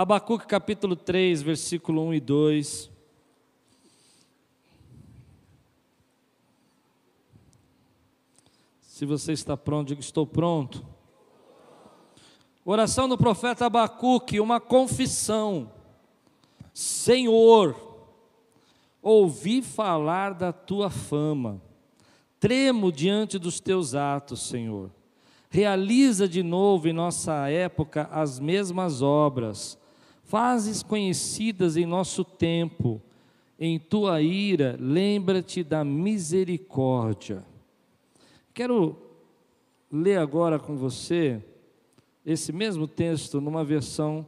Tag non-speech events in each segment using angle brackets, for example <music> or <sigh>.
Abacuque capítulo 3, versículo 1 e 2. Se você está pronto, diga: Estou pronto. Oração do profeta Abacuque, uma confissão. Senhor, ouvi falar da tua fama, tremo diante dos teus atos, Senhor. Realiza de novo em nossa época as mesmas obras, fazes conhecidas em nosso tempo, em tua ira, lembra-te da misericórdia. Quero ler agora com você esse mesmo texto numa versão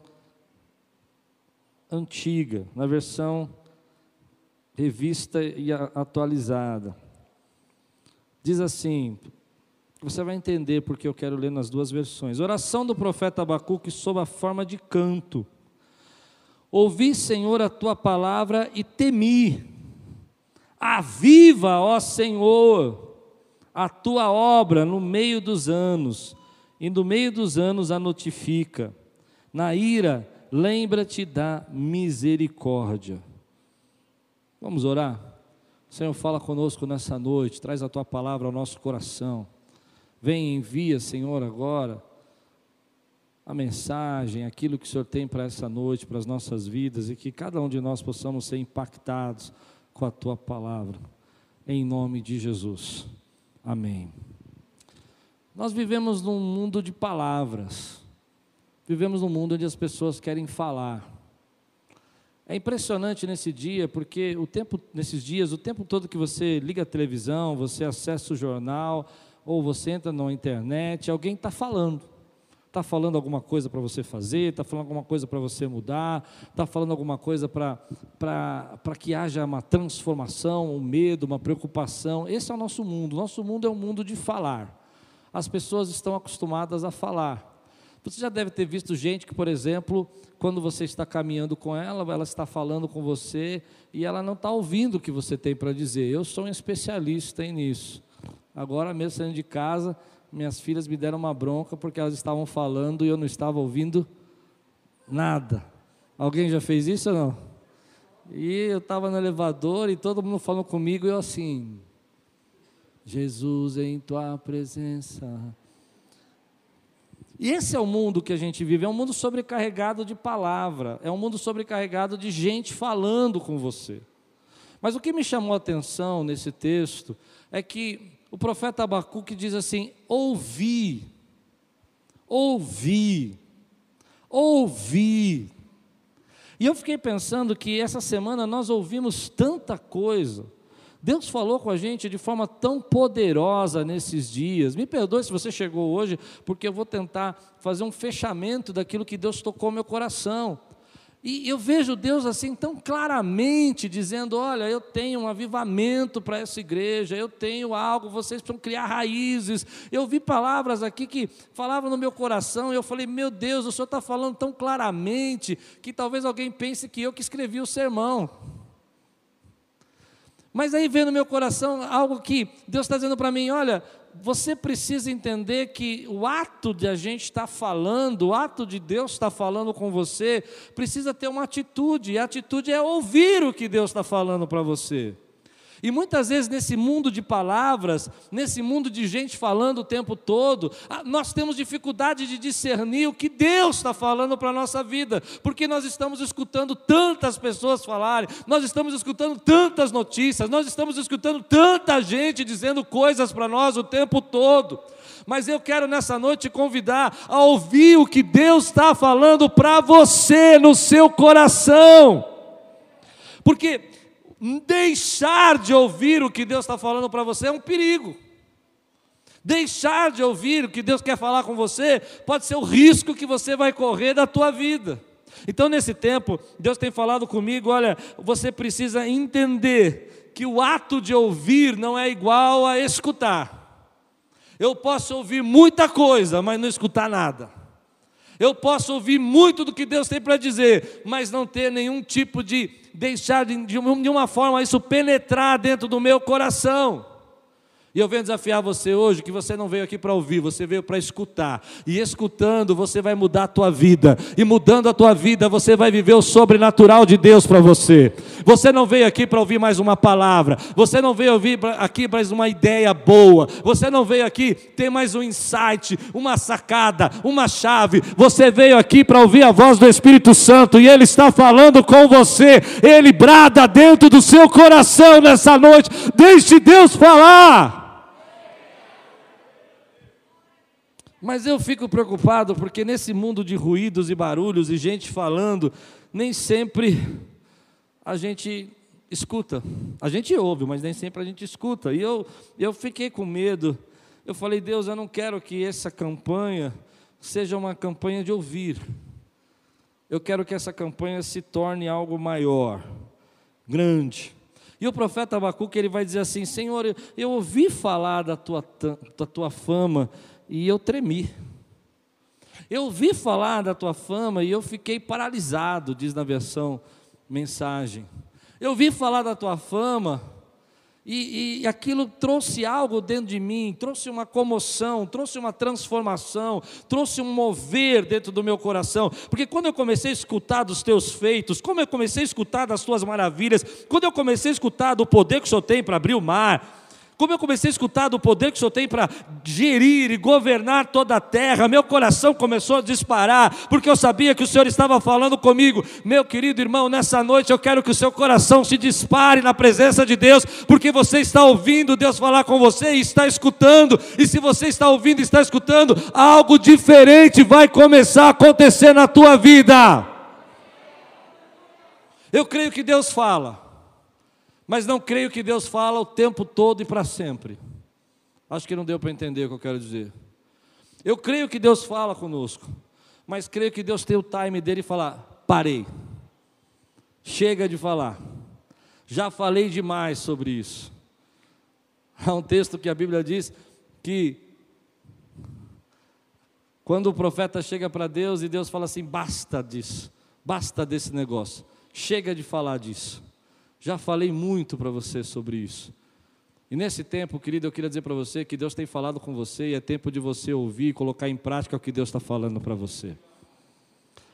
antiga, na versão revista e atualizada. Diz assim: você vai entender porque eu quero ler nas duas versões. Oração do profeta Abacuque sob a forma de canto. Ouvi, Senhor, a tua palavra e temi. Aviva, ó Senhor, a tua obra no meio dos anos e no meio dos anos a notifica. Na ira, lembra-te da misericórdia. Vamos orar? Senhor, fala conosco nessa noite, traz a tua palavra ao nosso coração. Vem, envia, Senhor, agora a mensagem, aquilo que o Senhor tem para essa noite, para as nossas vidas e que cada um de nós possamos ser impactados com a tua palavra. Em nome de Jesus. Amém. Nós vivemos num mundo de palavras, vivemos num mundo onde as pessoas querem falar. É impressionante nesse dia, porque o tempo, nesses dias, o tempo todo que você liga a televisão, você acessa o jornal, ou você entra na internet, alguém está falando. Está falando alguma coisa para você fazer, está falando alguma coisa para você mudar, está falando alguma coisa para que haja uma transformação, um medo, uma preocupação. Esse é o nosso mundo. Nosso mundo é um mundo de falar as pessoas estão acostumadas a falar. Você já deve ter visto gente que, por exemplo, quando você está caminhando com ela, ela está falando com você e ela não está ouvindo o que você tem para dizer. Eu sou um especialista nisso. Agora mesmo saindo de casa, minhas filhas me deram uma bronca porque elas estavam falando e eu não estava ouvindo nada. Alguém já fez isso ou não? E eu estava no elevador e todo mundo falando comigo e eu assim, Jesus em tua presença. E esse é o mundo que a gente vive, é um mundo sobrecarregado de palavra, é um mundo sobrecarregado de gente falando com você. Mas o que me chamou a atenção nesse texto é que o profeta Abacuque diz assim: ouvi, ouvi, ouvi. E eu fiquei pensando que essa semana nós ouvimos tanta coisa, Deus falou com a gente de forma tão poderosa nesses dias. Me perdoe se você chegou hoje, porque eu vou tentar fazer um fechamento daquilo que Deus tocou no meu coração. E eu vejo Deus assim tão claramente dizendo: olha, eu tenho um avivamento para essa igreja, eu tenho algo, vocês precisam criar raízes. Eu vi palavras aqui que falavam no meu coração, e eu falei: meu Deus, o Senhor está falando tão claramente que talvez alguém pense que eu que escrevi o sermão. Mas aí vem no meu coração algo que Deus está dizendo para mim: olha, você precisa entender que o ato de a gente estar falando, o ato de Deus estar falando com você, precisa ter uma atitude, e a atitude é ouvir o que Deus está falando para você. E muitas vezes nesse mundo de palavras, nesse mundo de gente falando o tempo todo, ah, nós temos dificuldade de discernir o que Deus está falando para a nossa vida, porque nós estamos escutando tantas pessoas falarem, nós estamos escutando tantas notícias, nós estamos escutando tanta gente dizendo coisas para nós o tempo todo. Mas eu quero nessa noite te convidar a ouvir o que Deus está falando para você no seu coração. Porque deixar de ouvir o que Deus está falando para você é um perigo. Deixar de ouvir o que Deus quer falar com você pode ser o risco que você vai correr da tua vida. Então, nesse tempo, Deus tem falado comigo: olha, você precisa entender que o ato de ouvir não é igual a escutar. Eu posso ouvir muita coisa, mas não escutar nada. Eu posso ouvir muito do que Deus tem para dizer, mas não ter nenhum tipo de deixar de, de uma forma isso penetrar dentro do meu coração. E eu venho desafiar você hoje que você não veio aqui para ouvir, você veio para escutar. E escutando, você vai mudar a tua vida. E mudando a tua vida, você vai viver o sobrenatural de Deus para você. Você não veio aqui para ouvir mais uma palavra. Você não veio ouvir aqui mais uma ideia boa. Você não veio aqui ter mais um insight, uma sacada, uma chave. Você veio aqui para ouvir a voz do Espírito Santo e ele está falando com você. Ele brada dentro do seu coração nessa noite. Deixe Deus falar. Mas eu fico preocupado porque nesse mundo de ruídos e barulhos e gente falando, nem sempre a gente escuta. A gente ouve, mas nem sempre a gente escuta. E eu, eu fiquei com medo. Eu falei, Deus, eu não quero que essa campanha seja uma campanha de ouvir. Eu quero que essa campanha se torne algo maior, grande. E o profeta Abacuque ele vai dizer assim: Senhor, eu, eu ouvi falar da tua, da tua fama e eu tremi. Eu ouvi falar da tua fama e eu fiquei paralisado, diz na versão mensagem. Eu ouvi falar da tua fama e, e, aquilo trouxe algo dentro de mim, trouxe uma comoção, trouxe uma transformação, trouxe um mover dentro do meu coração. Porque quando eu comecei a escutar dos teus feitos, como eu comecei a escutar das tuas maravilhas, quando eu comecei a escutar do poder que o Senhor tem para abrir o mar, como eu comecei a escutar do poder que o Senhor tem para gerir e governar toda a terra, meu coração começou a disparar, porque eu sabia que o Senhor estava falando comigo. Meu querido irmão, nessa noite eu quero que o seu coração se dispare na presença de Deus, porque você está ouvindo Deus falar com você e está escutando, e se você está ouvindo e está escutando, algo diferente vai começar a acontecer na tua vida. Eu creio que Deus fala mas não creio que Deus fala o tempo todo e para sempre. Acho que não deu para entender o que eu quero dizer. Eu creio que Deus fala conosco, mas creio que Deus tem o time dele e falar: parei, chega de falar, já falei demais sobre isso. Há um texto que a Bíblia diz que quando o profeta chega para Deus e Deus fala assim: basta disso, basta desse negócio, chega de falar disso. Já falei muito para você sobre isso. E nesse tempo, querido, eu queria dizer para você que Deus tem falado com você e é tempo de você ouvir e colocar em prática o que Deus está falando para você.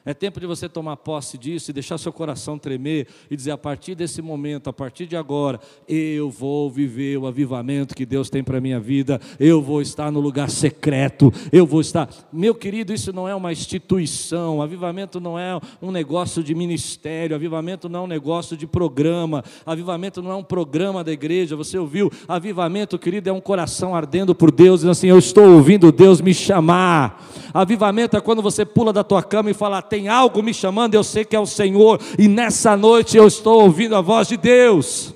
É tempo de você tomar posse disso e deixar seu coração tremer e dizer: a partir desse momento, a partir de agora, eu vou viver o avivamento que Deus tem para a minha vida, eu vou estar no lugar secreto, eu vou estar. Meu querido, isso não é uma instituição, avivamento não é um negócio de ministério, avivamento não é um negócio de programa, avivamento não é um programa da igreja. Você ouviu? Avivamento, querido, é um coração ardendo por Deus, e assim: eu estou ouvindo Deus me chamar. Avivamento é quando você pula da tua cama e fala: tem algo me chamando, eu sei que é o Senhor, e nessa noite eu estou ouvindo a voz de Deus.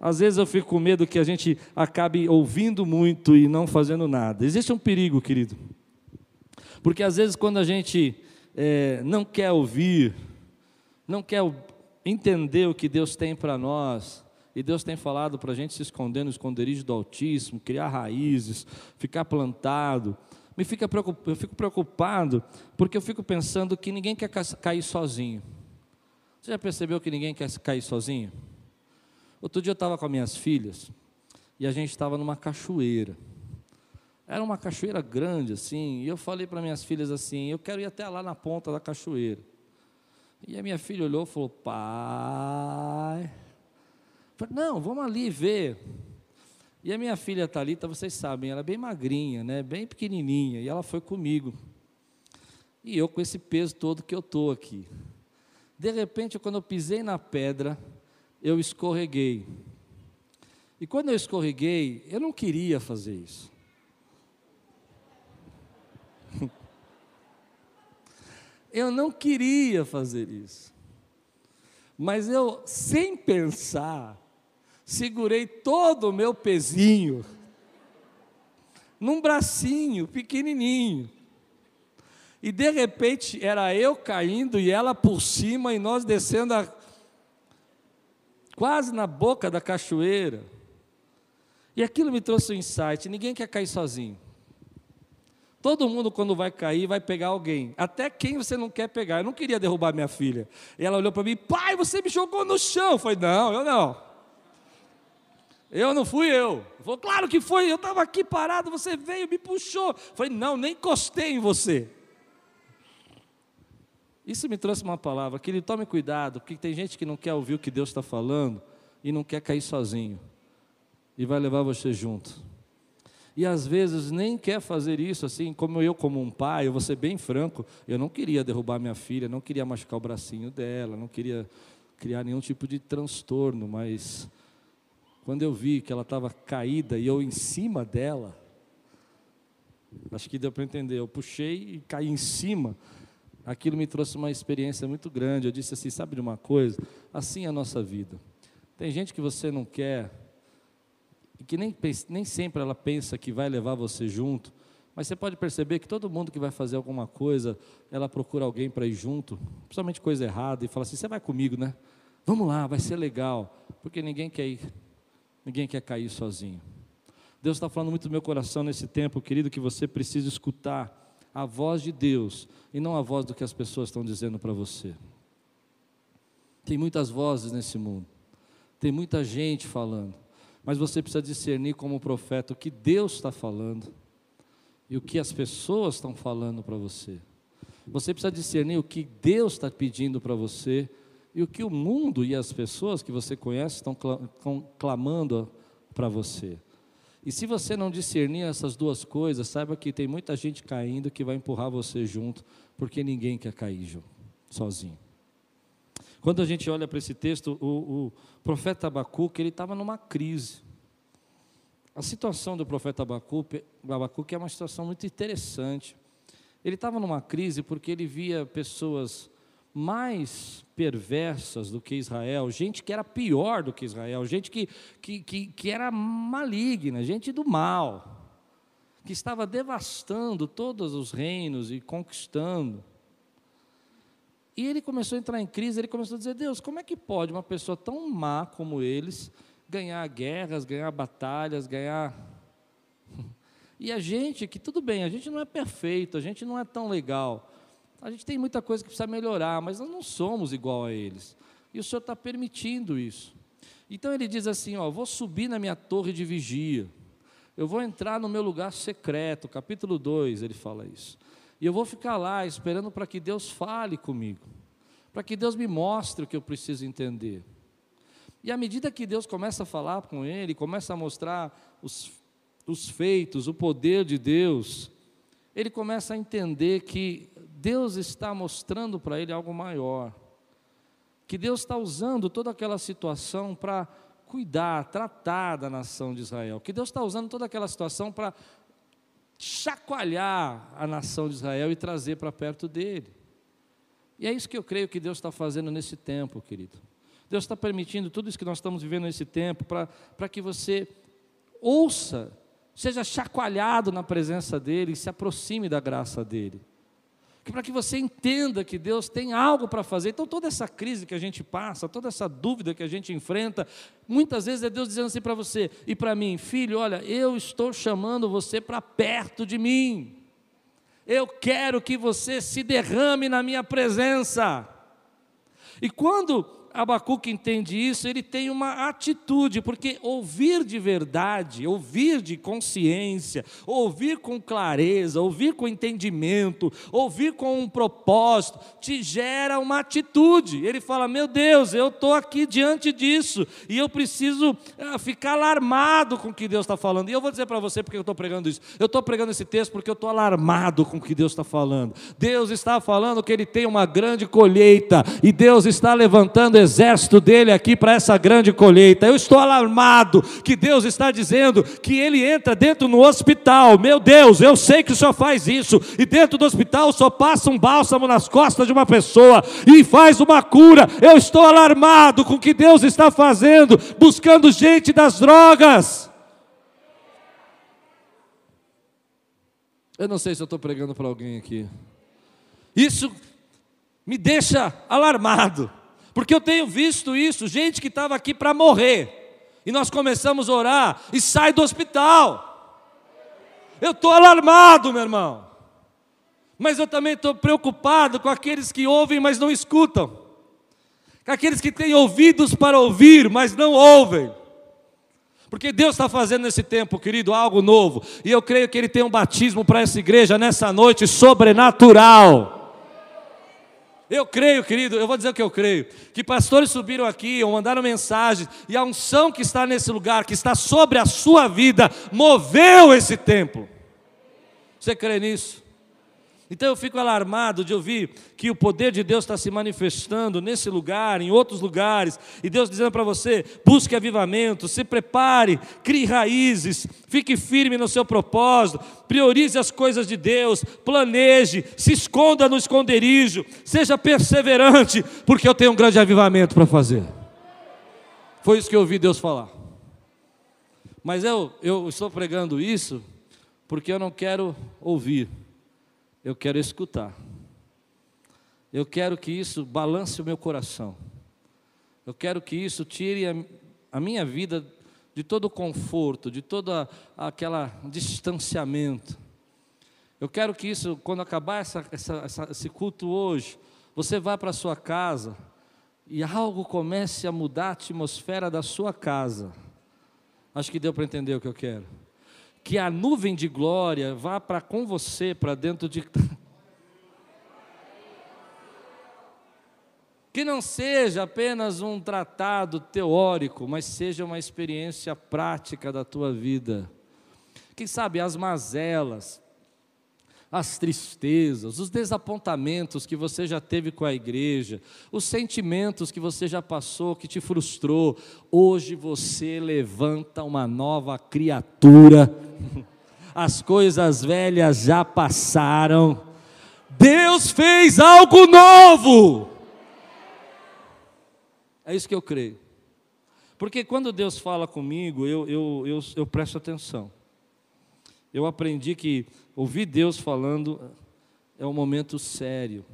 Às vezes eu fico com medo que a gente acabe ouvindo muito e não fazendo nada. Existe um perigo, querido, porque às vezes quando a gente é, não quer ouvir, não quer entender o que Deus tem para nós, e Deus tem falado para a gente se esconder no esconderijo do Altíssimo, criar raízes, ficar plantado, me fica eu fico preocupado porque eu fico pensando que ninguém quer cair sozinho. Você já percebeu que ninguém quer cair sozinho? Outro dia eu estava com as minhas filhas e a gente estava numa cachoeira. Era uma cachoeira grande assim, e eu falei para minhas filhas assim: eu quero ir até lá na ponta da cachoeira. E a minha filha olhou e falou: pai. Falei, não, vamos ali ver. E a minha filha Talita, vocês sabem, ela é bem magrinha, né? Bem pequenininha, e ela foi comigo. E eu com esse peso todo que eu tô aqui. De repente, quando eu pisei na pedra, eu escorreguei. E quando eu escorreguei, eu não queria fazer isso. <laughs> eu não queria fazer isso. Mas eu, sem pensar, segurei todo o meu pezinho num bracinho pequenininho. E de repente era eu caindo e ela por cima e nós descendo a, quase na boca da cachoeira. E aquilo me trouxe um insight: ninguém quer cair sozinho. Todo mundo, quando vai cair, vai pegar alguém. Até quem você não quer pegar. Eu não queria derrubar minha filha. E ela olhou para mim: pai, você me jogou no chão. Eu falei: não, eu não. Eu não fui eu. Falou, claro que foi, eu estava aqui parado, você veio, me puxou. Falei, não, nem encostei em você. Isso me trouxe uma palavra, que ele tome cuidado, porque tem gente que não quer ouvir o que Deus está falando e não quer cair sozinho. E vai levar você junto. E às vezes nem quer fazer isso, assim, como eu, como um pai, eu vou ser bem franco, eu não queria derrubar minha filha, não queria machucar o bracinho dela, não queria criar nenhum tipo de transtorno, mas quando eu vi que ela estava caída e eu em cima dela, acho que deu para entender, eu puxei e caí em cima, aquilo me trouxe uma experiência muito grande. Eu disse assim: sabe de uma coisa? Assim é a nossa vida. Tem gente que você não quer e que nem, nem sempre ela pensa que vai levar você junto, mas você pode perceber que todo mundo que vai fazer alguma coisa, ela procura alguém para ir junto, principalmente coisa errada, e fala assim: você vai comigo, né? Vamos lá, vai ser legal, porque ninguém quer ir, ninguém quer cair sozinho. Deus está falando muito no meu coração nesse tempo, querido, que você precisa escutar a voz de Deus e não a voz do que as pessoas estão dizendo para você. Tem muitas vozes nesse mundo, tem muita gente falando, mas você precisa discernir como profeta o que Deus está falando e o que as pessoas estão falando para você. Você precisa discernir o que Deus está pedindo para você e o que o mundo e as pessoas que você conhece estão clamando para você. E se você não discernir essas duas coisas, saiba que tem muita gente caindo que vai empurrar você junto, porque ninguém quer cair sozinho. Quando a gente olha para esse texto, o, o profeta Abacuque, ele estava numa crise. A situação do profeta Abacuque, Abacuque é uma situação muito interessante. Ele estava numa crise porque ele via pessoas mais perversas do que Israel, gente que era pior do que Israel, gente que, que, que, que era maligna, gente do mal, que estava devastando todos os reinos e conquistando. E ele começou a entrar em crise, ele começou a dizer: Deus, como é que pode uma pessoa tão má como eles ganhar guerras, ganhar batalhas, ganhar. <laughs> E a gente, que tudo bem, a gente não é perfeito, a gente não é tão legal, a gente tem muita coisa que precisa melhorar, mas nós não somos igual a eles. E o Senhor está permitindo isso. Então ele diz assim: ó, vou subir na minha torre de vigia, eu vou entrar no meu lugar secreto, capítulo 2, ele fala isso. E eu vou ficar lá esperando para que Deus fale comigo, para que Deus me mostre o que eu preciso entender. E à medida que Deus começa a falar com ele, começa a mostrar os, os feitos, o poder de Deus, ele começa a entender que Deus está mostrando para ele algo maior. Que Deus está usando toda aquela situação para cuidar, tratar da nação de Israel. Que Deus está usando toda aquela situação para chacoalhar a nação de Israel e trazer para perto dele. E é isso que eu creio que Deus está fazendo nesse tempo, querido. Deus está permitindo tudo isso que nós estamos vivendo nesse tempo para que você ouça, seja chacoalhado na presença dEle e se aproxime da graça dEle. Para que você entenda que Deus tem algo para fazer. Então, toda essa crise que a gente passa, toda essa dúvida que a gente enfrenta, muitas vezes é Deus dizendo assim para você e para mim: Filho, olha, eu estou chamando você para perto de mim. Eu quero que você se derrame na minha presença. E quando Abacuque entende isso, ele tem uma atitude, porque ouvir de verdade, ouvir de consciência, ouvir com clareza, ouvir com entendimento, ouvir com um propósito, te gera uma atitude. Ele fala: Meu Deus, eu estou aqui diante disso e eu preciso ah, ficar alarmado com o que Deus está falando. E eu vou dizer para você porque eu estou pregando isso. Eu estou pregando esse texto porque eu estou alarmado com o que Deus está falando. Deus está falando que Ele tem uma grande colheita e Deus está levantando exército dele aqui para essa grande colheita. Eu estou alarmado que Deus está dizendo que ele entra dentro no hospital. Meu Deus, eu sei que o Senhor faz isso. E dentro do hospital só passa um bálsamo nas costas de uma pessoa e faz uma cura. Eu estou alarmado com o que Deus está fazendo, buscando gente das drogas. Eu não sei se eu estou pregando para alguém aqui. Isso me deixa alarmado. Porque eu tenho visto isso, gente que estava aqui para morrer, e nós começamos a orar e sai do hospital. Eu estou alarmado, meu irmão, mas eu também estou preocupado com aqueles que ouvem, mas não escutam, com aqueles que têm ouvidos para ouvir, mas não ouvem. Porque Deus está fazendo nesse tempo, querido, algo novo. E eu creio que Ele tem um batismo para essa igreja nessa noite sobrenatural. Eu creio, querido, eu vou dizer o que eu creio: que pastores subiram aqui ou mandaram mensagens, e a unção que está nesse lugar, que está sobre a sua vida, moveu esse templo. Você crê nisso? Então eu fico alarmado de ouvir que o poder de Deus está se manifestando nesse lugar, em outros lugares, e Deus dizendo para você: busque avivamento, se prepare, crie raízes, fique firme no seu propósito, priorize as coisas de Deus, planeje, se esconda no esconderijo, seja perseverante, porque eu tenho um grande avivamento para fazer. Foi isso que eu ouvi Deus falar. Mas eu, eu estou pregando isso porque eu não quero ouvir eu quero escutar. Eu quero que isso balance o meu coração. Eu quero que isso tire a, a minha vida de todo o conforto, de todo a, aquele distanciamento. Eu quero que isso, quando acabar essa, essa, essa, esse culto hoje, você vá para a sua casa e algo comece a mudar a atmosfera da sua casa. Acho que deu para entender o que eu quero que a nuvem de glória vá para com você, para dentro de. Que não seja apenas um tratado teórico, mas seja uma experiência prática da tua vida. Quem sabe as mazelas, as tristezas, os desapontamentos que você já teve com a igreja, os sentimentos que você já passou, que te frustrou, hoje você levanta uma nova criatura, <laughs> as coisas velhas já passaram, Deus fez algo novo. É isso que eu creio. Porque quando Deus fala comigo, eu, eu, eu, eu presto atenção. Eu aprendi que ouvir Deus falando é um momento sério.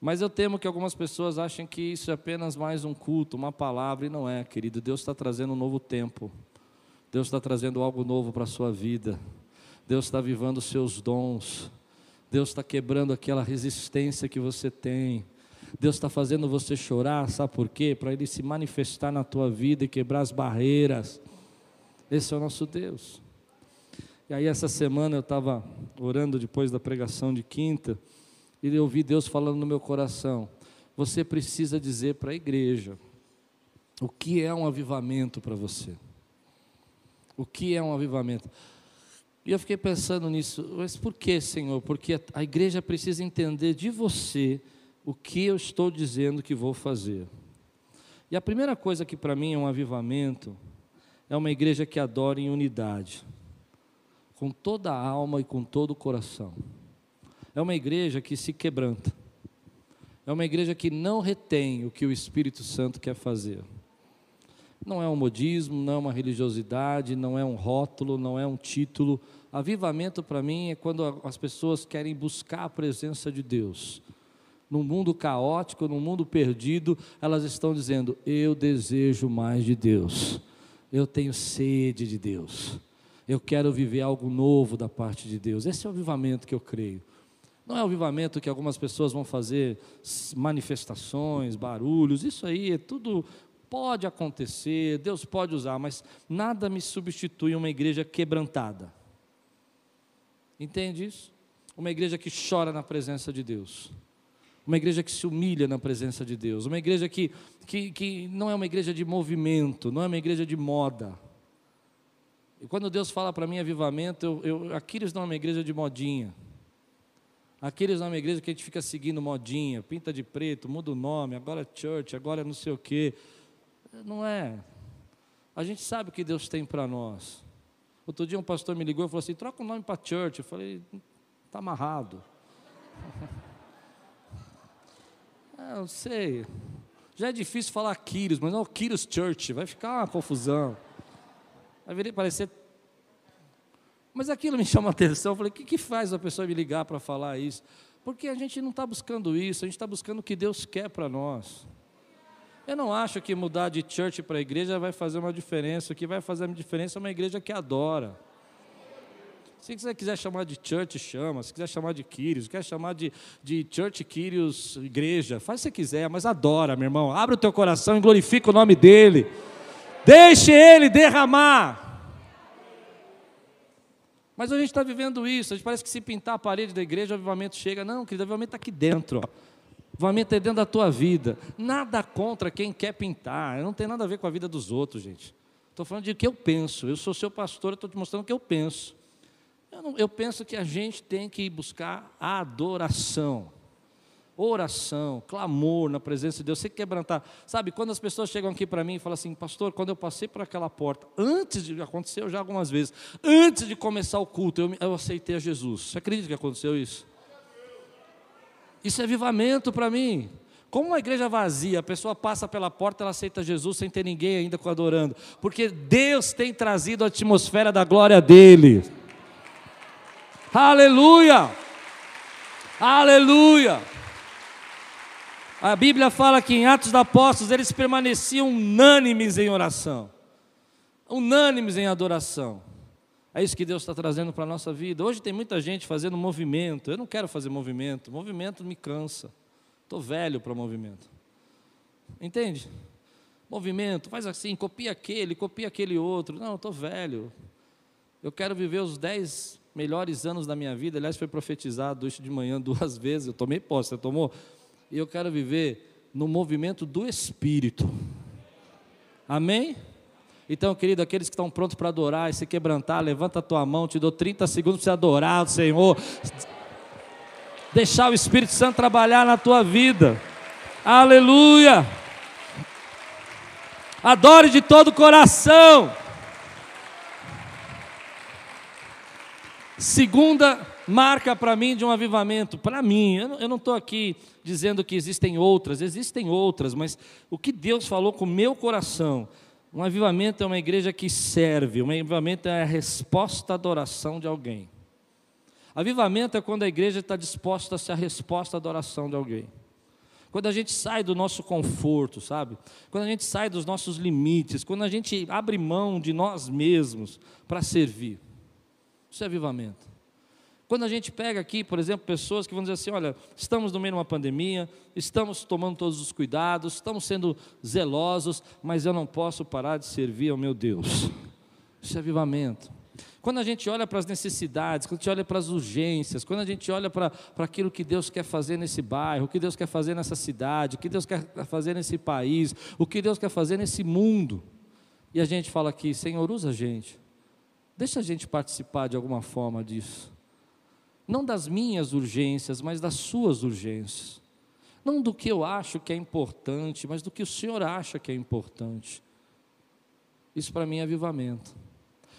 Mas eu temo que algumas pessoas achem que isso é apenas mais um culto, uma palavra, e não é, querido. Deus está trazendo um novo tempo. Deus está trazendo algo novo para a sua vida. Deus está vivando os seus dons. Deus está quebrando aquela resistência que você tem. Deus está fazendo você chorar, sabe por quê? Para Ele se manifestar na tua vida e quebrar as barreiras. Esse é o nosso Deus. E aí essa semana eu estava orando depois da pregação de quinta e eu ouvi Deus falando no meu coração: você precisa dizer para a igreja o que é um avivamento para você. O que é um avivamento? E eu fiquei pensando nisso, mas por que, Senhor? Porque a igreja precisa entender de você o que eu estou dizendo que vou fazer. E a primeira coisa que para mim é um avivamento é uma igreja que adora em unidade com toda a alma e com todo o coração. É uma igreja que se quebranta. É uma igreja que não retém o que o Espírito Santo quer fazer. Não é um modismo, não é uma religiosidade, não é um rótulo, não é um título. Avivamento para mim é quando as pessoas querem buscar a presença de Deus. Num mundo caótico, num mundo perdido, elas estão dizendo: Eu desejo mais de Deus. Eu tenho sede de Deus. Eu quero viver algo novo da parte de Deus. Esse é o avivamento que eu creio. Não é o avivamento que algumas pessoas vão fazer manifestações, barulhos, isso aí é tudo pode acontecer, Deus pode usar, mas nada me substitui uma igreja quebrantada. Entende isso? Uma igreja que chora na presença de Deus. Uma igreja que se humilha na presença de Deus. Uma igreja que, que, que não é uma igreja de movimento, não é uma igreja de moda. E quando Deus fala para mim avivamento, eu, eu, Aquiles não é uma igreja de modinha. Aquiles não é uma igreja que a gente fica seguindo modinha, pinta de preto, muda o nome, agora é church, agora é não sei o quê. Não é. A gente sabe o que Deus tem para nós. Outro dia um pastor me ligou e falou assim: troca o nome para church. Eu falei: está amarrado. <laughs> ah, não sei. Já é difícil falar Quiros, mas não Quiros Church, vai ficar uma confusão. Parecer. Mas aquilo me <laughs> chama a atenção. Eu falei: o que, que faz a pessoa me ligar para falar isso? Porque a gente não está buscando isso, a gente está buscando o que Deus quer para nós. Eu não acho que mudar de church para igreja vai fazer uma diferença. O que vai fazer uma diferença é uma igreja que adora. Se você quiser chamar de church, chama. Se quiser chamar de Kyrios, quer chamar de, de church Kyrios, igreja, faz o que você quiser, mas adora, meu irmão. Abre o teu coração e glorifica o nome dEle. Deixe Ele derramar. Mas a gente está vivendo isso, a gente parece que se pintar a parede da igreja, o avivamento chega. Não, querido, o avivamento está aqui dentro. O avivamento é dentro da tua vida. Nada contra quem quer pintar, não tem nada a ver com a vida dos outros, gente. Estou falando de o que eu penso. Eu sou seu pastor, estou te mostrando o que eu penso. Eu, não, eu penso que a gente tem que buscar a adoração oração, clamor na presença de Deus, você quebrantar. Sabe, quando as pessoas chegam aqui para mim e falam assim, pastor, quando eu passei por aquela porta, antes de aconteceu já algumas vezes, antes de começar o culto, eu, eu aceitei a Jesus. Você acredita que aconteceu isso? Isso é avivamento para mim. Como uma igreja vazia, a pessoa passa pela porta, ela aceita Jesus sem ter ninguém ainda adorando, porque Deus tem trazido a atmosfera da glória dele. Aleluia! Aleluia! A Bíblia fala que em Atos dos Apóstolos eles permaneciam unânimes em oração, unânimes em adoração. É isso que Deus está trazendo para a nossa vida. Hoje tem muita gente fazendo movimento. Eu não quero fazer movimento, movimento me cansa. Estou velho para movimento. Entende? Movimento, faz assim, copia aquele, copia aquele outro. Não, estou velho. Eu quero viver os dez melhores anos da minha vida. Aliás, foi profetizado isso de manhã <laughs> duas vezes. Eu tomei posse, você tomou? E eu quero viver no movimento do Espírito. Amém? Então, querido, aqueles que estão prontos para adorar e se quebrantar, levanta a tua mão, te dou 30 segundos para você adorar o Senhor. Deixar o Espírito Santo trabalhar na tua vida. Aleluia! Adore de todo o coração. Segunda marca para mim de um avivamento, para mim, eu não estou aqui dizendo que existem outras, existem outras, mas o que Deus falou com o meu coração, um avivamento é uma igreja que serve, um avivamento é a resposta à adoração de alguém. Avivamento é quando a igreja está disposta a ser a resposta à adoração de alguém. Quando a gente sai do nosso conforto, sabe? Quando a gente sai dos nossos limites, quando a gente abre mão de nós mesmos para servir. Isso é avivamento. Quando a gente pega aqui, por exemplo, pessoas que vão dizer assim: olha, estamos no meio de uma pandemia, estamos tomando todos os cuidados, estamos sendo zelosos, mas eu não posso parar de servir ao meu Deus. Isso é avivamento. Quando a gente olha para as necessidades, quando a gente olha para as urgências, quando a gente olha para, para aquilo que Deus quer fazer nesse bairro, o que Deus quer fazer nessa cidade, o que Deus quer fazer nesse país, o que Deus quer fazer nesse mundo, e a gente fala aqui: Senhor, usa a gente, deixa a gente participar de alguma forma disso não das minhas urgências, mas das suas urgências. Não do que eu acho que é importante, mas do que o Senhor acha que é importante. Isso para mim é avivamento.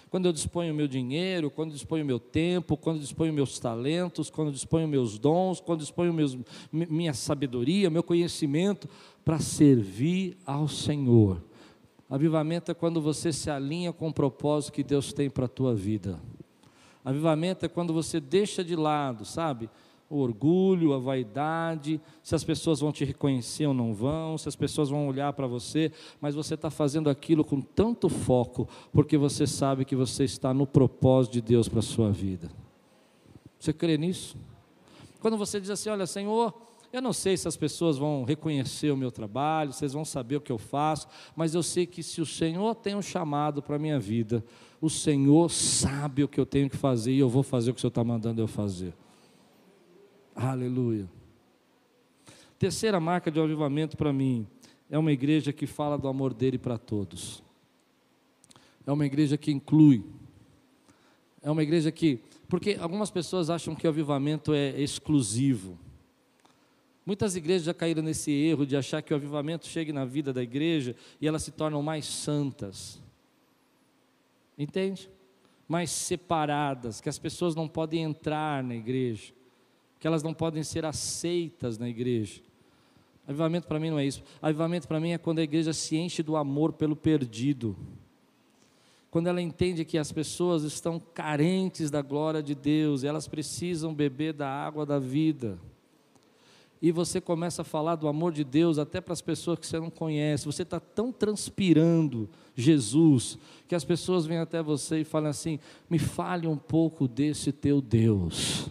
Quando eu disponho o meu dinheiro, quando disponho o meu tempo, quando disponho meus talentos, quando disponho meus dons, quando disponho meus, minha sabedoria, meu conhecimento para servir ao Senhor. Avivamento é quando você se alinha com o propósito que Deus tem para a tua vida. Avivamento é quando você deixa de lado, sabe? O orgulho, a vaidade, se as pessoas vão te reconhecer ou não vão, se as pessoas vão olhar para você, mas você está fazendo aquilo com tanto foco, porque você sabe que você está no propósito de Deus para a sua vida. Você crê nisso? Quando você diz assim: Olha, Senhor, eu não sei se as pessoas vão reconhecer o meu trabalho, vocês vão saber o que eu faço, mas eu sei que se o Senhor tem um chamado para a minha vida, o Senhor sabe o que eu tenho que fazer e eu vou fazer o que o Senhor está mandando eu fazer. Aleluia. Terceira marca de avivamento para mim é uma igreja que fala do amor dele para todos. É uma igreja que inclui. É uma igreja que. Porque algumas pessoas acham que o avivamento é exclusivo. Muitas igrejas já caíram nesse erro de achar que o avivamento chegue na vida da igreja e elas se tornam mais santas. Entende? Mais separadas, que as pessoas não podem entrar na igreja, que elas não podem ser aceitas na igreja. Avivamento para mim não é isso. Avivamento para mim é quando a igreja se enche do amor pelo perdido. Quando ela entende que as pessoas estão carentes da glória de Deus, elas precisam beber da água da vida e você começa a falar do amor de Deus até para as pessoas que você não conhece, você está tão transpirando Jesus, que as pessoas vêm até você e falam assim: me fale um pouco desse teu Deus.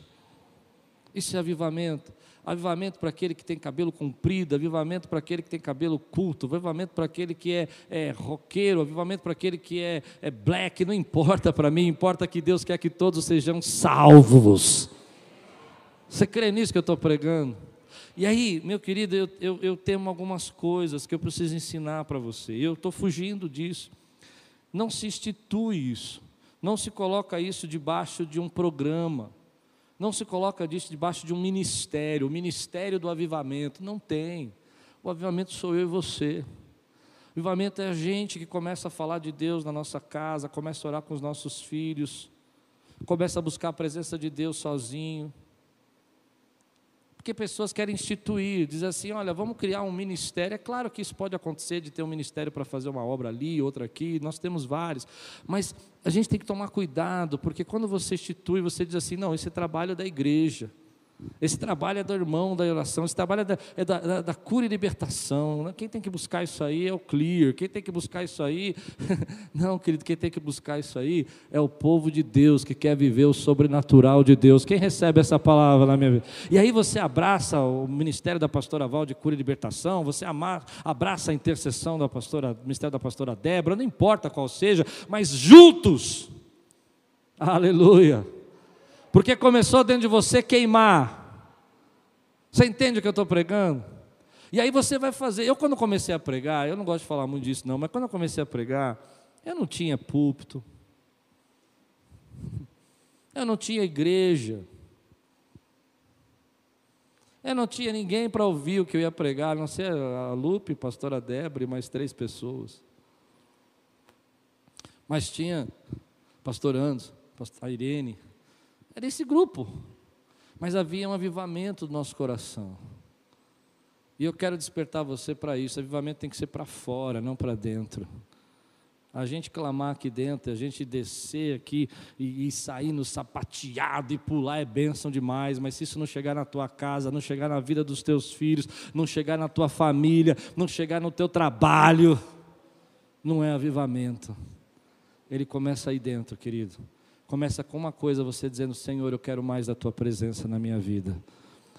Isso é avivamento. avivamento para aquele que tem cabelo comprido, avivamento para aquele que tem cabelo curto, avivamento para aquele que é, é roqueiro, avivamento para aquele que é, é black, não importa para mim, importa que Deus quer que todos sejam salvos. Você crê nisso que eu estou pregando? E aí, meu querido, eu, eu, eu tenho algumas coisas que eu preciso ensinar para você. Eu estou fugindo disso. Não se institui isso. Não se coloca isso debaixo de um programa. Não se coloca isso debaixo de um ministério, o ministério do avivamento. Não tem. O avivamento sou eu e você. O avivamento é a gente que começa a falar de Deus na nossa casa, começa a orar com os nossos filhos, começa a buscar a presença de Deus sozinho porque pessoas querem instituir, diz assim: olha, vamos criar um ministério. É claro que isso pode acontecer de ter um ministério para fazer uma obra ali, outra aqui, nós temos vários, mas a gente tem que tomar cuidado, porque quando você institui, você diz assim: não, esse é trabalho da igreja. Esse trabalho é do irmão da oração, esse trabalho é da, é da, da, da cura e libertação. Né? Quem tem que buscar isso aí é o clear. Quem tem que buscar isso aí. <laughs> Não, querido, quem tem que buscar isso aí é o povo de Deus que quer viver o sobrenatural de Deus. Quem recebe essa palavra na minha vida? E aí você abraça o ministério da pastora Val de cura e libertação, você abraça a intercessão da pastora, do ministério da pastora Débora, não importa qual seja, mas juntos. Aleluia porque começou dentro de você queimar. Você entende o que eu estou pregando? E aí você vai fazer. Eu, quando comecei a pregar, eu não gosto de falar muito disso, não, mas quando eu comecei a pregar, eu não tinha púlpito, eu não tinha igreja, eu não tinha ninguém para ouvir o que eu ia pregar, a não ser a Lupe, a pastora Débora e mais três pessoas. Mas tinha pastor Anderson, pastor Irene, era esse grupo. Mas havia um avivamento do nosso coração. E eu quero despertar você para isso. Avivamento tem que ser para fora, não para dentro. A gente clamar aqui dentro, a gente descer aqui e, e, sair no sapateado e pular é bênção demais, mas se isso não chegar na tua casa, não chegar na vida dos teus filhos, não chegar na tua família, não chegar no teu trabalho, não é avivamento. Ele começa aí dentro, querido. Começa com uma coisa, você dizendo: Senhor, eu quero mais da tua presença na minha vida.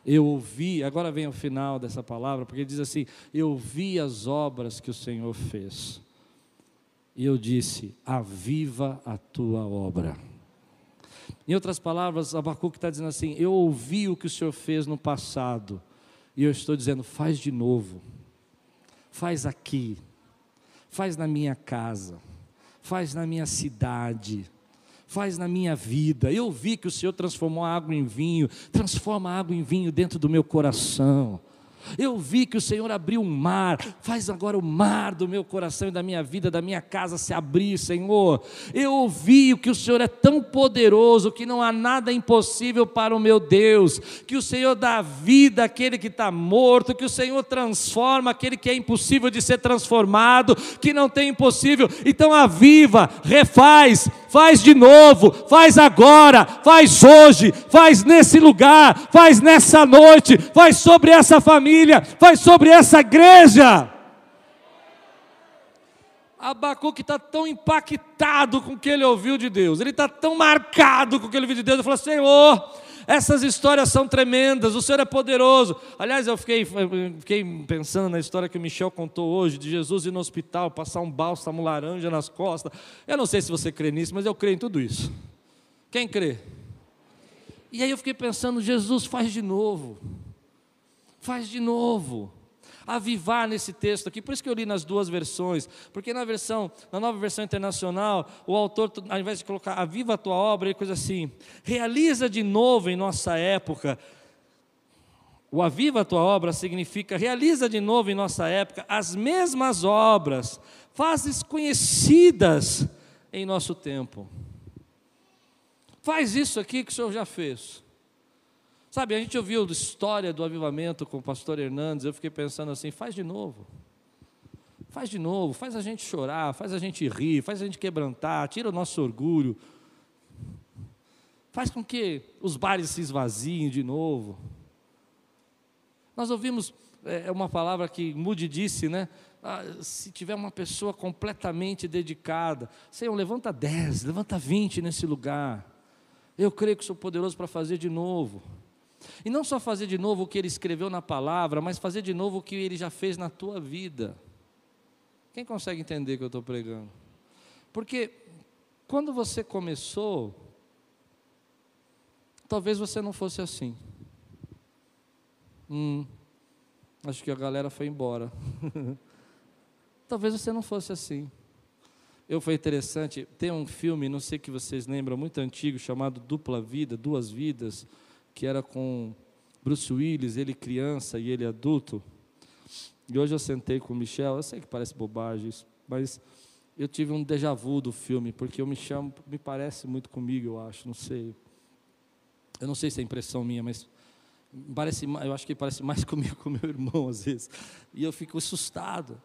Eu ouvi, agora vem o final dessa palavra, porque diz assim: Eu vi as obras que o Senhor fez. E eu disse: Aviva a tua obra. Em outras palavras, Abacuque está dizendo assim: Eu ouvi o que o Senhor fez no passado, e eu estou dizendo: Faz de novo, faz aqui, faz na minha casa, faz na minha cidade faz na minha vida. Eu vi que o Senhor transformou a água em vinho, transforma a água em vinho dentro do meu coração. Eu vi que o Senhor abriu um mar, faz agora o mar do meu coração e da minha vida, da minha casa se abrir, Senhor. Eu ouvi que o Senhor é tão poderoso que não há nada impossível para o meu Deus, que o Senhor dá vida àquele que está morto, que o Senhor transforma aquele que é impossível de ser transformado, que não tem impossível. Então aviva, refaz, faz de novo, faz agora, faz hoje, faz nesse lugar, faz nessa noite, faz sobre essa família, faz sobre essa igreja. Abacuque está tão impactado com o que ele ouviu de Deus, ele está tão marcado com o que ele ouviu de Deus, ele falou: Senhor, essas histórias são tremendas, o Senhor é poderoso. Aliás, eu fiquei, fiquei pensando na história que o Michel contou hoje, de Jesus ir no hospital, passar um bálsamo laranja nas costas. Eu não sei se você crê nisso, mas eu creio em tudo isso. Quem crê? E aí eu fiquei pensando, Jesus faz de novo. Faz de novo avivar nesse texto aqui. Por isso que eu li nas duas versões, porque na versão, na nova versão internacional, o autor, ao invés de colocar aviva a tua obra, ele coisa assim, realiza de novo em nossa época. O aviva a tua obra significa realiza de novo em nossa época as mesmas obras, fazes conhecidas em nosso tempo. Faz isso aqui que o Senhor já fez. Sabe, a gente ouviu a história do avivamento com o pastor Hernandes, eu fiquei pensando assim, faz de novo. Faz de novo, faz a gente chorar, faz a gente rir, faz a gente quebrantar, tira o nosso orgulho. Faz com que os bares se esvaziem de novo. Nós ouvimos é, uma palavra que Moody disse, né? Ah, se tiver uma pessoa completamente dedicada, Senhor, levanta 10, levanta 20 nesse lugar. Eu creio que sou poderoso para fazer de novo. E não só fazer de novo o que ele escreveu na palavra, mas fazer de novo o que ele já fez na tua vida. Quem consegue entender o que eu estou pregando? Porque quando você começou, talvez você não fosse assim. Hum, acho que a galera foi embora. <laughs> talvez você não fosse assim. Eu foi interessante, tem um filme, não sei que vocês lembram, muito antigo, chamado Dupla Vida, Duas Vidas, que era com Bruce Willis, ele criança e ele adulto. E hoje eu sentei com o Michel, eu sei que parece bobagem isso, mas eu tive um déjà vu do filme, porque eu me chamo, me parece muito comigo, eu acho, não sei. Eu não sei se é impressão minha, mas parece, eu acho que parece mais <laughs> comigo com meu irmão às vezes. E eu fico assustado.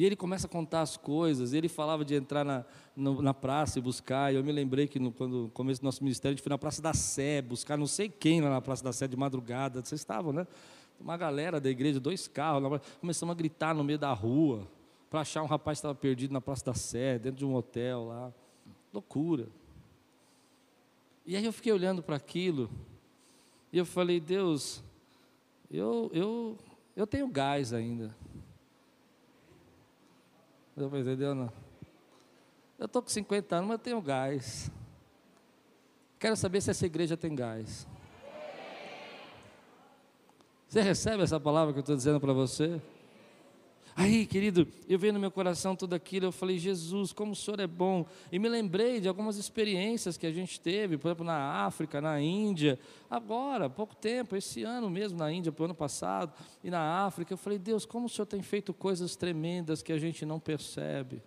E ele começa a contar as coisas. Ele falava de entrar na, no, na praça e buscar. E eu me lembrei que no, quando no começo do nosso ministério, a gente foi na Praça da Sé buscar não sei quem lá na Praça da Sé de madrugada. Vocês estavam, né? Uma galera da igreja, dois carros. Começamos a gritar no meio da rua para achar um rapaz que estava perdido na Praça da Sé, dentro de um hotel lá. Loucura. E aí eu fiquei olhando para aquilo. E eu falei, Deus, eu, eu, eu tenho gás ainda. Entendeu? Não? Eu estou com 50 anos, mas eu tenho gás. Quero saber se essa igreja tem gás. Você recebe essa palavra que eu estou dizendo para você? Aí, querido, eu veio no meu coração tudo aquilo, eu falei, Jesus, como o Senhor é bom. E me lembrei de algumas experiências que a gente teve, por exemplo, na África, na Índia, agora, pouco tempo, esse ano mesmo na Índia, para o ano passado, e na África. Eu falei, Deus, como o Senhor tem feito coisas tremendas que a gente não percebe.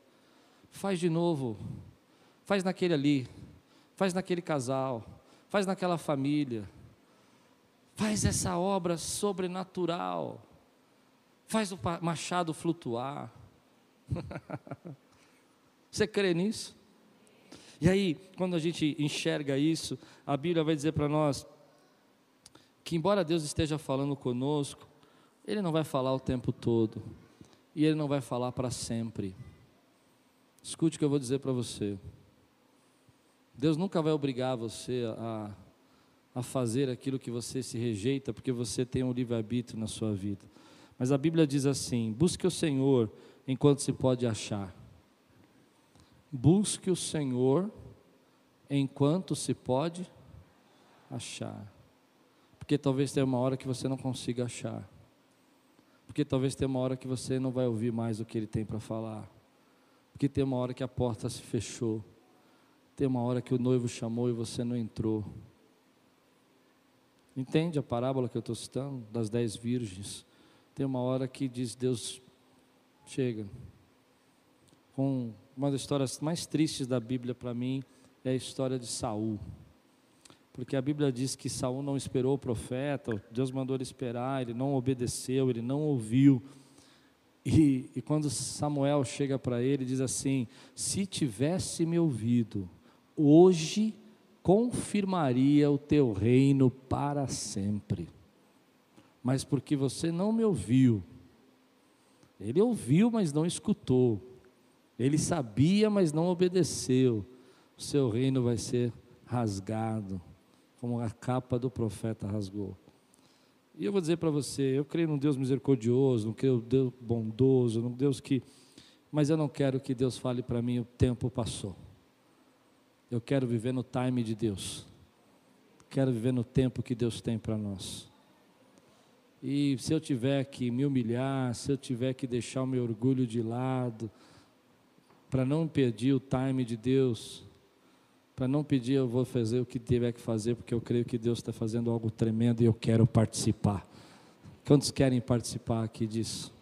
Faz de novo, faz naquele ali, faz naquele casal, faz naquela família, faz essa obra sobrenatural faz o machado flutuar. <laughs> Você crê nisso? E aí, quando a gente enxerga isso, a Bíblia vai dizer para nós que, embora Deus esteja falando conosco, Ele não vai falar o tempo todo, e Ele não vai falar para sempre. Escute o que eu vou dizer para você. Deus nunca vai obrigar você a, a fazer aquilo que você se rejeita, porque você tem um livre-arbítrio na sua vida. Mas a Bíblia diz assim: busque o Senhor enquanto se pode achar. Busque o Senhor enquanto se pode achar. Porque talvez tenha uma hora que você não consiga achar. Porque talvez tenha uma hora que você não vai ouvir mais o que ele tem para falar. Porque tem uma hora que a porta se fechou. Tem uma hora que o noivo chamou e você não entrou. Entende a parábola que eu estou citando? Das dez virgens. Tem uma hora que diz: Deus, chega. Com uma das histórias mais tristes da Bíblia para mim é a história de Saul. Porque a Bíblia diz que Saul não esperou o profeta, Deus mandou ele esperar, ele não obedeceu, ele não ouviu. E, e quando Samuel chega para ele, diz assim: Se tivesse me ouvido, hoje confirmaria o teu reino para sempre mas porque você não me ouviu. Ele ouviu, mas não escutou. Ele sabia, mas não obedeceu. O seu reino vai ser rasgado, como a capa do profeta rasgou. E eu vou dizer para você, eu creio num Deus misericordioso, num Deus bondoso, num Deus que. Mas eu não quero que Deus fale para mim, o tempo passou. Eu quero viver no time de Deus. Quero viver no tempo que Deus tem para nós. E se eu tiver que me humilhar, se eu tiver que deixar o meu orgulho de lado, para não perder o time de Deus, para não pedir, eu vou fazer o que tiver que fazer, porque eu creio que Deus está fazendo algo tremendo e eu quero participar. Quantos querem participar aqui disso?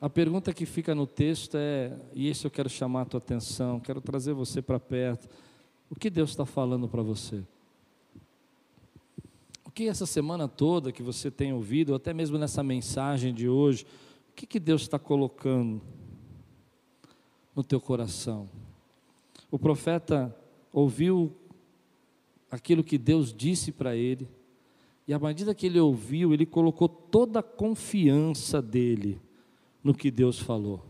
A pergunta que fica no texto é, e isso eu quero chamar a tua atenção, quero trazer você para perto. O que Deus está falando para você? Que essa semana toda que você tem ouvido, ou até mesmo nessa mensagem de hoje, o que, que Deus está colocando no teu coração? O profeta ouviu aquilo que Deus disse para ele, e à medida que ele ouviu, ele colocou toda a confiança dele no que Deus falou.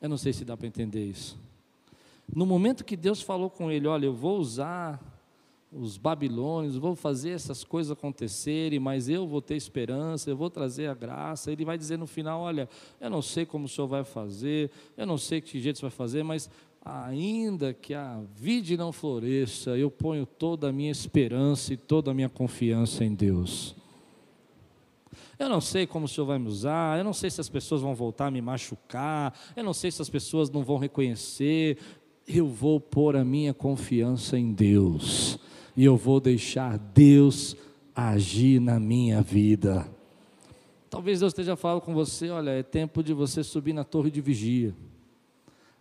Eu não sei se dá para entender isso. No momento que Deus falou com ele: Olha, eu vou usar os babilônios, vou fazer essas coisas acontecerem, mas eu vou ter esperança, eu vou trazer a graça. Ele vai dizer no final: Olha, eu não sei como o senhor vai fazer, eu não sei que jeito você vai fazer, mas ainda que a vide não floresça, eu ponho toda a minha esperança e toda a minha confiança em Deus. Eu não sei como o Senhor vai me usar, eu não sei se as pessoas vão voltar a me machucar, eu não sei se as pessoas não vão reconhecer. Eu vou pôr a minha confiança em Deus e eu vou deixar Deus agir na minha vida. Talvez Deus esteja falando com você: olha, é tempo de você subir na torre de vigia,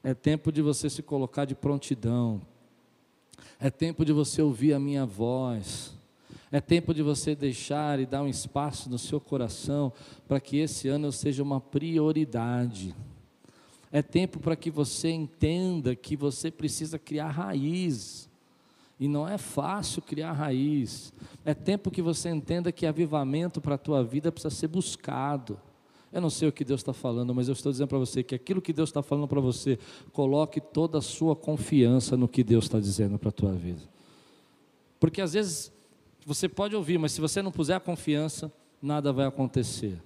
é tempo de você se colocar de prontidão, é tempo de você ouvir a minha voz. É tempo de você deixar e dar um espaço no seu coração para que esse ano seja uma prioridade. É tempo para que você entenda que você precisa criar raiz. E não é fácil criar raiz. É tempo que você entenda que avivamento para a tua vida precisa ser buscado. Eu não sei o que Deus está falando, mas eu estou dizendo para você que aquilo que Deus está falando para você, coloque toda a sua confiança no que Deus está dizendo para a tua vida. Porque às vezes você pode ouvir, mas se você não puser a confiança, nada vai acontecer.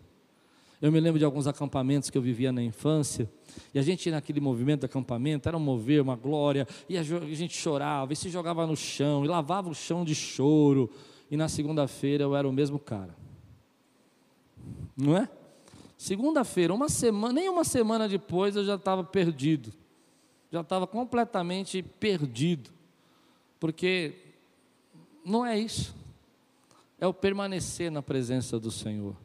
Eu me lembro de alguns acampamentos que eu vivia na infância, e a gente naquele movimento de acampamento, era um mover, uma glória, e a gente chorava, e se jogava no chão, e lavava o chão de choro, e na segunda-feira eu era o mesmo cara. Não é? Segunda-feira, uma semana, nem uma semana depois eu já estava perdido. Já estava completamente perdido. Porque não é isso é o permanecer na presença do Senhor.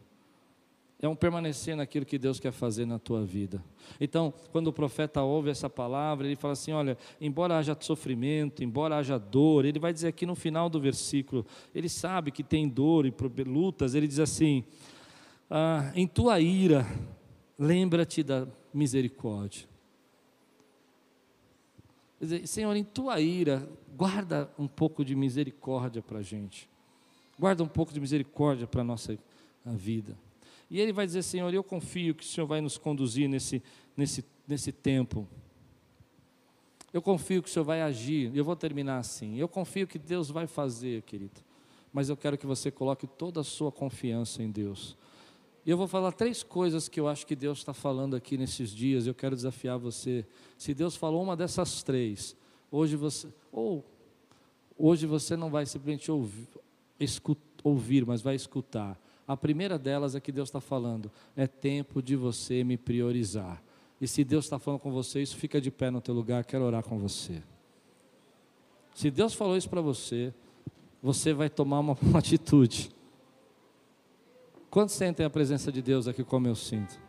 É um permanecer naquilo que Deus quer fazer na tua vida. Então, quando o profeta ouve essa palavra, ele fala assim: olha, embora haja sofrimento, embora haja dor, ele vai dizer aqui no final do versículo, ele sabe que tem dor e lutas, ele diz assim: ah, em tua ira, lembra-te da misericórdia. Senhor, em tua ira, guarda um pouco de misericórdia para a gente. Guarda um pouco de misericórdia para a nossa vida. E ele vai dizer, Senhor, eu confio que o Senhor vai nos conduzir nesse, nesse, nesse tempo. Eu confio que o Senhor vai agir. Eu vou terminar assim. Eu confio que Deus vai fazer, querido. Mas eu quero que você coloque toda a sua confiança em Deus. E eu vou falar três coisas que eu acho que Deus está falando aqui nesses dias. Eu quero desafiar você. Se Deus falou uma dessas três, hoje você, ou hoje você não vai simplesmente ouvir, ouvir, mas vai escutar. A primeira delas é que Deus está falando: é tempo de você me priorizar. E se Deus está falando com você, isso fica de pé no teu lugar, quero orar com você. Se Deus falou isso para você, você vai tomar uma, <laughs> uma atitude. Quantos sentem a presença de Deus aqui como eu sinto?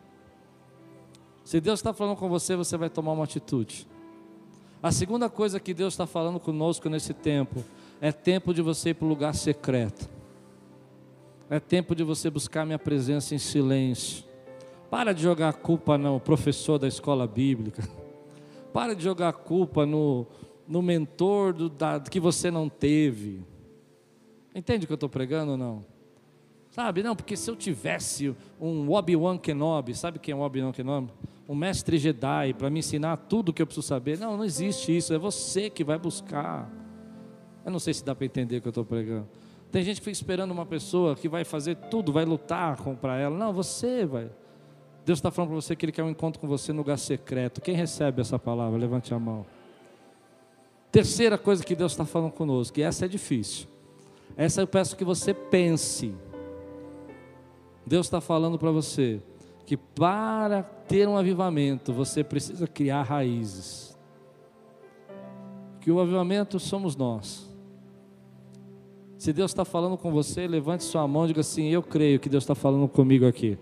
Se Deus está falando com você, você vai tomar uma atitude. A segunda coisa que Deus está falando conosco nesse tempo é tempo de você ir para o lugar secreto. É tempo de você buscar minha presença em silêncio. Para de jogar a culpa no professor da escola bíblica. <laughs> Para de jogar a culpa no, no mentor do, da, que você não teve. Entende o que eu estou pregando ou não? Sabe, não, porque se eu tivesse um Obi-Wan Kenobi, sabe quem é o Obi-Wan Kenobi? Um mestre Jedi para me ensinar tudo o que eu preciso saber. Não, não existe isso, é você que vai buscar. Eu não sei se dá para entender o que eu estou pregando. Tem gente que fica esperando uma pessoa que vai fazer tudo, vai lutar para ela. Não, você vai. Deus está falando para você que Ele quer um encontro com você no lugar secreto. Quem recebe essa palavra? Levante a mão. Terceira coisa que Deus está falando conosco, e essa é difícil. Essa eu peço que você pense. Deus está falando para você que para ter um avivamento você precisa criar raízes. Que o avivamento somos nós. Se Deus está falando com você, levante sua mão e diga assim: Eu creio que Deus está falando comigo aqui.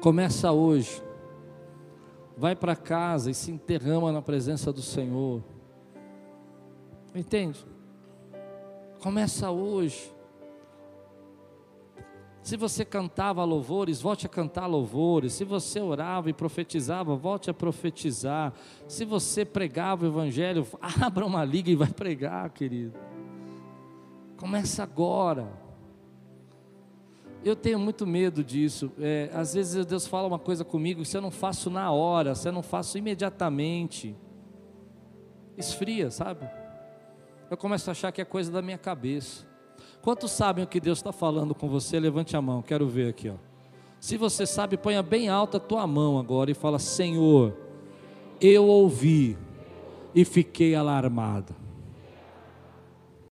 Começa hoje. Vai para casa e se enterrama na presença do Senhor. Entende? Começa hoje. Se você cantava louvores, volte a cantar louvores. Se você orava e profetizava, volte a profetizar. Se você pregava o evangelho, <laughs> abra uma liga e vai pregar, querido. Começa agora. Eu tenho muito medo disso. É, às vezes Deus fala uma coisa comigo, se eu não faço na hora, se eu não faço imediatamente, esfria, sabe? Eu começo a achar que é coisa da minha cabeça. Quantos sabem o que Deus está falando com você? Levante a mão, quero ver aqui. Ó. Se você sabe, ponha bem alta a tua mão agora e fala: Senhor, eu ouvi e fiquei alarmado.